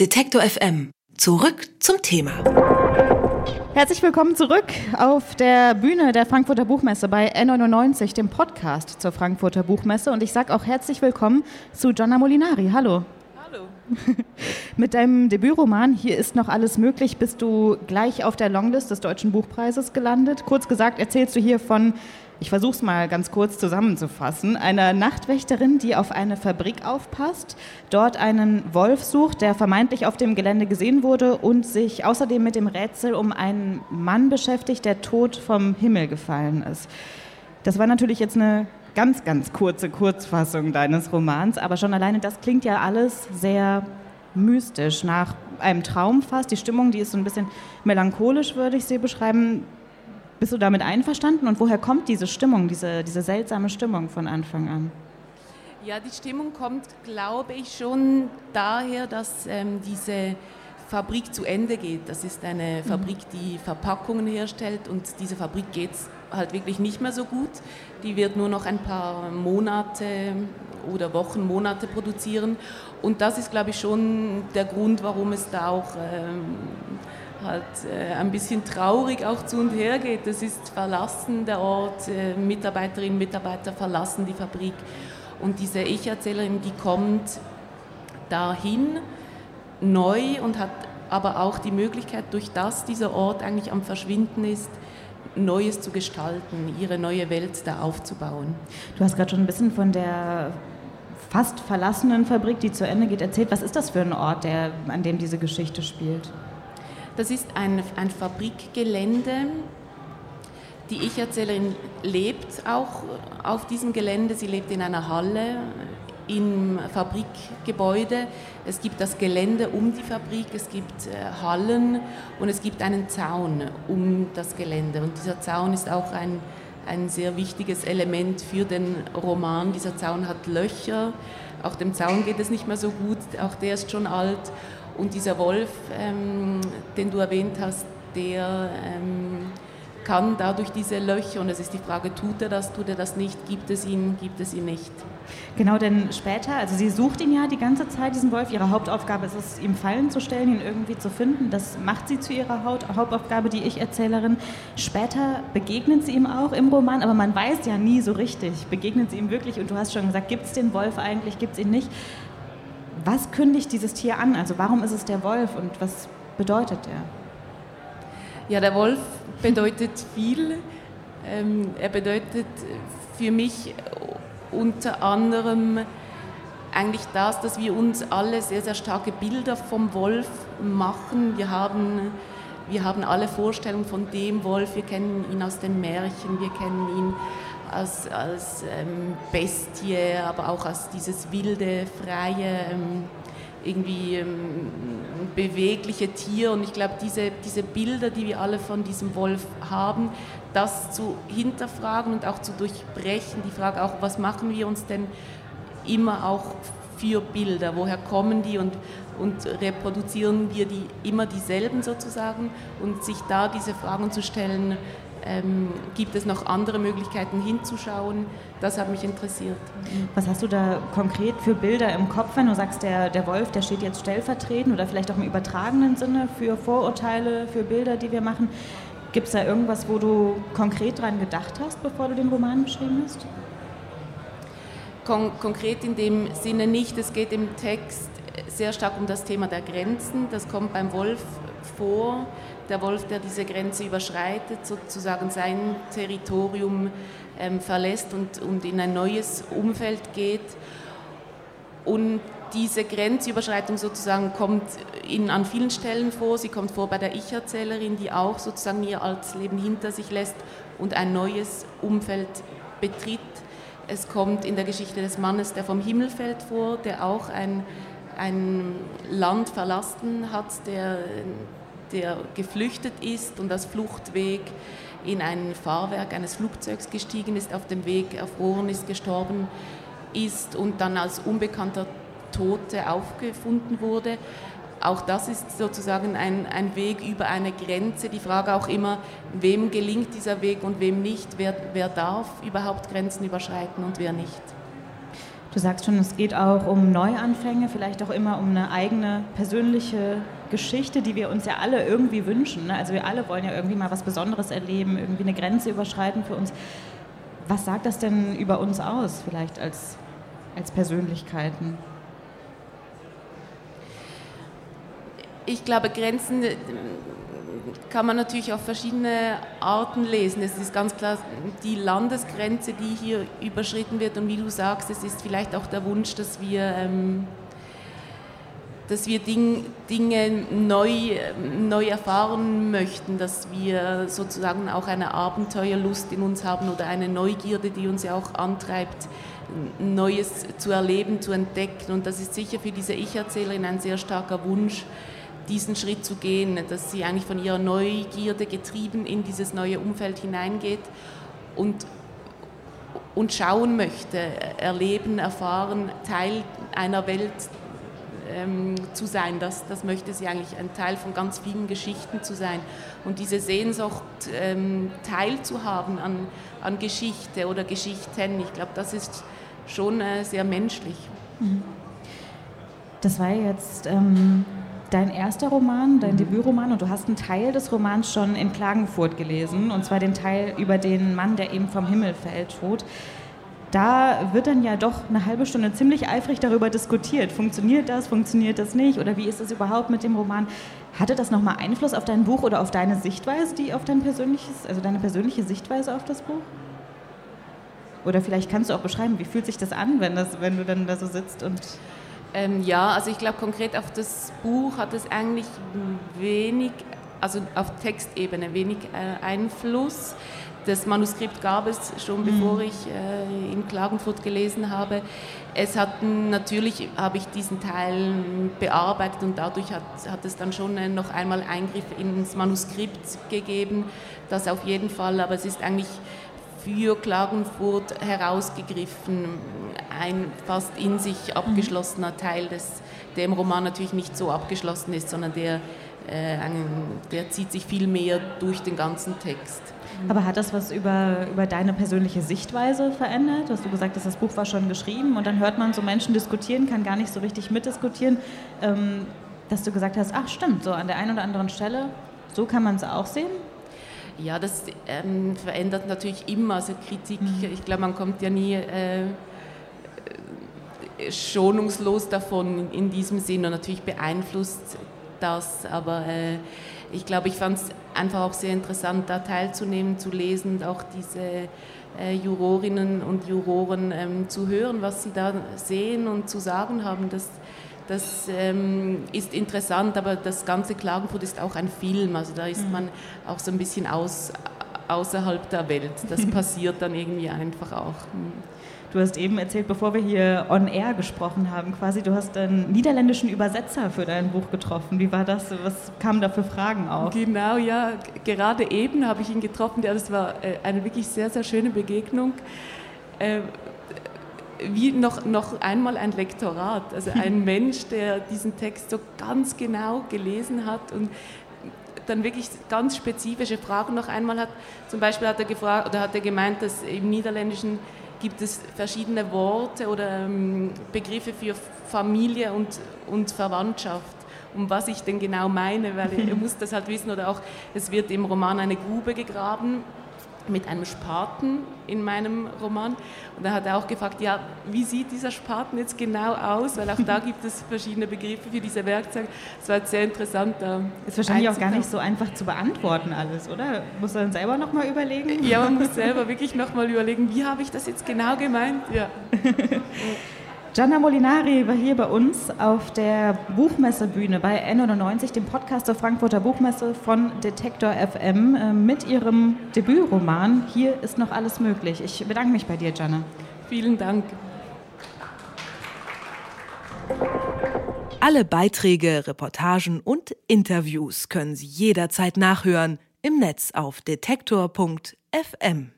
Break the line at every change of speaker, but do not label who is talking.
Detektor FM. Zurück zum Thema.
Herzlich willkommen zurück auf der Bühne der Frankfurter Buchmesse bei N99, dem Podcast zur Frankfurter Buchmesse. Und ich sage auch herzlich willkommen zu Gianna Molinari. Hallo.
Hallo.
Mit deinem Debütroman Hier ist noch alles möglich bist du gleich auf der Longlist des Deutschen Buchpreises gelandet. Kurz gesagt erzählst du hier von ich versuche es mal ganz kurz zusammenzufassen, einer Nachtwächterin, die auf eine Fabrik aufpasst, dort einen Wolf sucht, der vermeintlich auf dem Gelände gesehen wurde und sich außerdem mit dem Rätsel um einen Mann beschäftigt, der tot vom Himmel gefallen ist. Das war natürlich jetzt eine ganz, ganz kurze Kurzfassung deines Romans, aber schon alleine das klingt ja alles sehr mystisch, nach einem Traum fast. Die Stimmung, die ist so ein bisschen melancholisch, würde ich sie beschreiben. Bist du damit einverstanden und woher kommt diese Stimmung, diese, diese seltsame Stimmung von Anfang an?
Ja, die Stimmung kommt, glaube ich, schon daher, dass ähm, diese Fabrik zu Ende geht. Das ist eine mhm. Fabrik, die Verpackungen herstellt und diese Fabrik geht es halt wirklich nicht mehr so gut. Die wird nur noch ein paar Monate oder Wochen, Monate produzieren. Und das ist, glaube ich, schon der Grund, warum es da auch ähm, halt äh, ein bisschen traurig auch zu und her geht. Das ist verlassen der Ort, äh, Mitarbeiterinnen und Mitarbeiter verlassen die Fabrik. Und diese Ich-Erzählerin, die kommt dahin neu und hat aber auch die Möglichkeit, durch das dieser Ort eigentlich am Verschwinden ist, Neues zu gestalten, ihre neue Welt da aufzubauen.
Du hast gerade schon ein bisschen von der fast verlassenen Fabrik, die zu Ende geht, erzählt. Was ist das für ein Ort, der, an dem diese Geschichte spielt?
Das ist ein, ein Fabrikgelände. Die Ich-Erzählerin lebt auch auf diesem Gelände. Sie lebt in einer Halle im Fabrikgebäude. Es gibt das Gelände um die Fabrik, es gibt äh, Hallen und es gibt einen Zaun um das Gelände. Und dieser Zaun ist auch ein, ein sehr wichtiges Element für den Roman. Dieser Zaun hat Löcher. Auch dem Zaun geht es nicht mehr so gut, auch der ist schon alt. Und dieser Wolf, ähm, den du erwähnt hast, der ähm, kann dadurch diese Löcher, und es ist die Frage, tut er das, tut er das nicht, gibt es ihn, gibt es ihn nicht.
Genau, denn später, also sie sucht ihn ja die ganze Zeit, diesen Wolf. Ihre Hauptaufgabe ist es, ihm Fallen zu stellen, ihn irgendwie zu finden. Das macht sie zu ihrer Hauptaufgabe, die Ich-Erzählerin. Später begegnet sie ihm auch im Roman, aber man weiß ja nie so richtig, begegnet sie ihm wirklich. Und du hast schon gesagt, gibt es den Wolf eigentlich, gibt es ihn nicht. Was kündigt dieses Tier an? Also warum ist es der Wolf und was bedeutet er?
Ja, der Wolf bedeutet viel. Ähm, er bedeutet für mich unter anderem eigentlich das, dass wir uns alle sehr, sehr starke Bilder vom Wolf machen. Wir haben, wir haben alle Vorstellungen von dem Wolf. Wir kennen ihn aus den Märchen, wir kennen ihn als, als ähm, Bestie, aber auch als dieses wilde, freie, ähm, irgendwie ähm, bewegliche Tier. Und ich glaube, diese, diese Bilder, die wir alle von diesem Wolf haben, das zu hinterfragen und auch zu durchbrechen, die Frage auch, was machen wir uns denn immer auch für Bilder, woher kommen die? Und, und reproduzieren wir die immer dieselben sozusagen? Und sich da diese Fragen zu stellen, ähm, gibt es noch andere Möglichkeiten hinzuschauen? Das hat mich interessiert.
Was hast du da konkret für Bilder im Kopf, wenn du sagst, der, der Wolf, der steht jetzt stellvertretend oder vielleicht auch im übertragenen Sinne für Vorurteile, für Bilder, die wir machen? Gibt es da irgendwas, wo du konkret dran gedacht hast, bevor du den Roman beschrieben hast?
Kon konkret in dem Sinne nicht. Es geht im Text sehr stark um das Thema der Grenzen. Das kommt beim Wolf vor der Wolf, der diese Grenze überschreitet, sozusagen sein Territorium ähm, verlässt und, und in ein neues Umfeld geht. Und diese Grenzüberschreitung sozusagen kommt in, an vielen Stellen vor. Sie kommt vor bei der Ich-Erzählerin, die auch sozusagen ihr altes Leben hinter sich lässt und ein neues Umfeld betritt. Es kommt in der Geschichte des Mannes, der vom Himmel fällt, vor, der auch ein, ein Land verlassen hat, der der geflüchtet ist und als Fluchtweg in ein Fahrwerk eines Flugzeugs gestiegen ist, auf dem Weg erfroren ist, gestorben ist und dann als unbekannter Tote aufgefunden wurde. Auch das ist sozusagen ein, ein Weg über eine Grenze. Die Frage auch immer, wem gelingt dieser Weg und wem nicht, wer, wer darf überhaupt Grenzen überschreiten und wer nicht.
Du sagst schon, es geht auch um Neuanfänge, vielleicht auch immer um eine eigene persönliche Geschichte, die wir uns ja alle irgendwie wünschen. Ne? Also wir alle wollen ja irgendwie mal was Besonderes erleben, irgendwie eine Grenze überschreiten für uns. Was sagt das denn über uns aus, vielleicht als, als Persönlichkeiten?
Ich glaube, Grenzen kann man natürlich auf verschiedene Arten lesen. Es ist ganz klar die Landesgrenze, die hier überschritten wird. Und wie du sagst, es ist vielleicht auch der Wunsch, dass wir, ähm, dass wir Ding, Dinge neu, neu erfahren möchten, dass wir sozusagen auch eine Abenteuerlust in uns haben oder eine Neugierde, die uns ja auch antreibt, Neues zu erleben, zu entdecken. Und das ist sicher für diese Ich-Erzählerin ein sehr starker Wunsch diesen Schritt zu gehen, dass sie eigentlich von ihrer Neugierde getrieben in dieses neue Umfeld hineingeht und, und schauen möchte, erleben, erfahren, Teil einer Welt ähm, zu sein. Das, das möchte sie eigentlich, ein Teil von ganz vielen Geschichten zu sein. Und diese Sehnsucht, ähm, teilzuhaben an, an Geschichte oder Geschichten, ich glaube, das ist schon äh, sehr menschlich. Mhm.
Das war jetzt ähm, dein erster Roman, dein mhm. Debütroman, und du hast einen Teil des Romans schon in Klagenfurt gelesen, und zwar den Teil über den Mann, der eben vom Himmel fällt, tot. Da wird dann ja doch eine halbe Stunde ziemlich eifrig darüber diskutiert. Funktioniert das, funktioniert das nicht? Oder wie ist es überhaupt mit dem Roman? Hatte das nochmal Einfluss auf dein Buch oder auf deine Sichtweise, die auf dein persönliches, also deine persönliche Sichtweise auf das Buch? Oder vielleicht kannst du auch beschreiben, wie fühlt sich das an, wenn, das, wenn du dann da so sitzt und
ähm, ja, also ich glaube konkret auf das Buch hat es eigentlich wenig, also auf Textebene wenig äh, Einfluss. Das Manuskript gab es schon mhm. bevor ich äh, in Klagenfurt gelesen habe. Es hat natürlich habe ich diesen Teil bearbeitet und dadurch hat, hat es dann schon äh, noch einmal Eingriff ins Manuskript gegeben. Das auf jeden Fall, aber es ist eigentlich für Klagenfurt herausgegriffen, ein fast in sich abgeschlossener Teil, des, der im Roman natürlich nicht so abgeschlossen ist, sondern der, äh, der zieht sich viel mehr durch den ganzen Text.
Aber hat das was über, über deine persönliche Sichtweise verändert? Hast du gesagt, dass das Buch war schon geschrieben und dann hört man so Menschen diskutieren, kann gar nicht so richtig mitdiskutieren, ähm, dass du gesagt hast, ach stimmt, so an der einen oder anderen Stelle, so kann man es auch sehen?
Ja, das ähm, verändert natürlich immer. Also Kritik, mhm. ich glaube, man kommt ja nie äh, schonungslos davon in, in, diesem Sinn und natürlich beeinflusst das, aber äh, ich glaube, ich fand es einfach auch sehr interessant, da teilzunehmen, zu lesen und auch diese äh, Jurorinnen und Juroren ähm, zu hören, was sie da sehen und zu sagen haben. Das, das ähm, ist interessant, aber das ganze Klagenfurt ist auch ein Film, also da ist mhm. man auch so ein bisschen aus, außerhalb der Welt. Das passiert dann irgendwie einfach auch. Mhm.
Du hast eben erzählt, bevor wir hier on air gesprochen haben, quasi, du hast einen niederländischen Übersetzer für dein Buch getroffen. Wie war das? Was kamen da für Fragen auf?
Genau, ja. Gerade eben habe ich ihn getroffen. Ja, das war äh, eine wirklich sehr, sehr schöne Begegnung. Äh, wie noch, noch einmal ein Lektorat, also ein Mensch, der diesen Text so ganz genau gelesen hat und dann wirklich ganz spezifische Fragen noch einmal hat. Zum Beispiel hat er gefragt oder hat er gemeint, dass im Niederländischen gibt es verschiedene Worte oder ähm, Begriffe für Familie und, und Verwandtschaft. Um was ich denn genau meine, weil ihr muss das halt wissen. Oder auch, es wird im Roman eine Grube gegraben mit einem Spaten in meinem Roman. Und da hat er auch gefragt, ja, wie sieht dieser Spaten jetzt genau aus? Weil auch da gibt es verschiedene Begriffe für diese Werkzeuge. Es war sehr interessant. Da
ist wahrscheinlich auch gar nicht so einfach zu beantworten alles, oder? Muss man selber nochmal überlegen?
Ja, man muss selber wirklich nochmal überlegen, wie habe ich das jetzt genau gemeint? Ja.
Gianna Molinari war hier bei uns auf der Buchmessebühne bei N99, dem Podcast der Frankfurter Buchmesse von Detektor FM äh, mit ihrem Debütroman Hier ist noch alles möglich. Ich bedanke mich bei dir, Gianna.
Vielen Dank.
Alle Beiträge, Reportagen und Interviews können Sie jederzeit nachhören im Netz auf detektor.fm.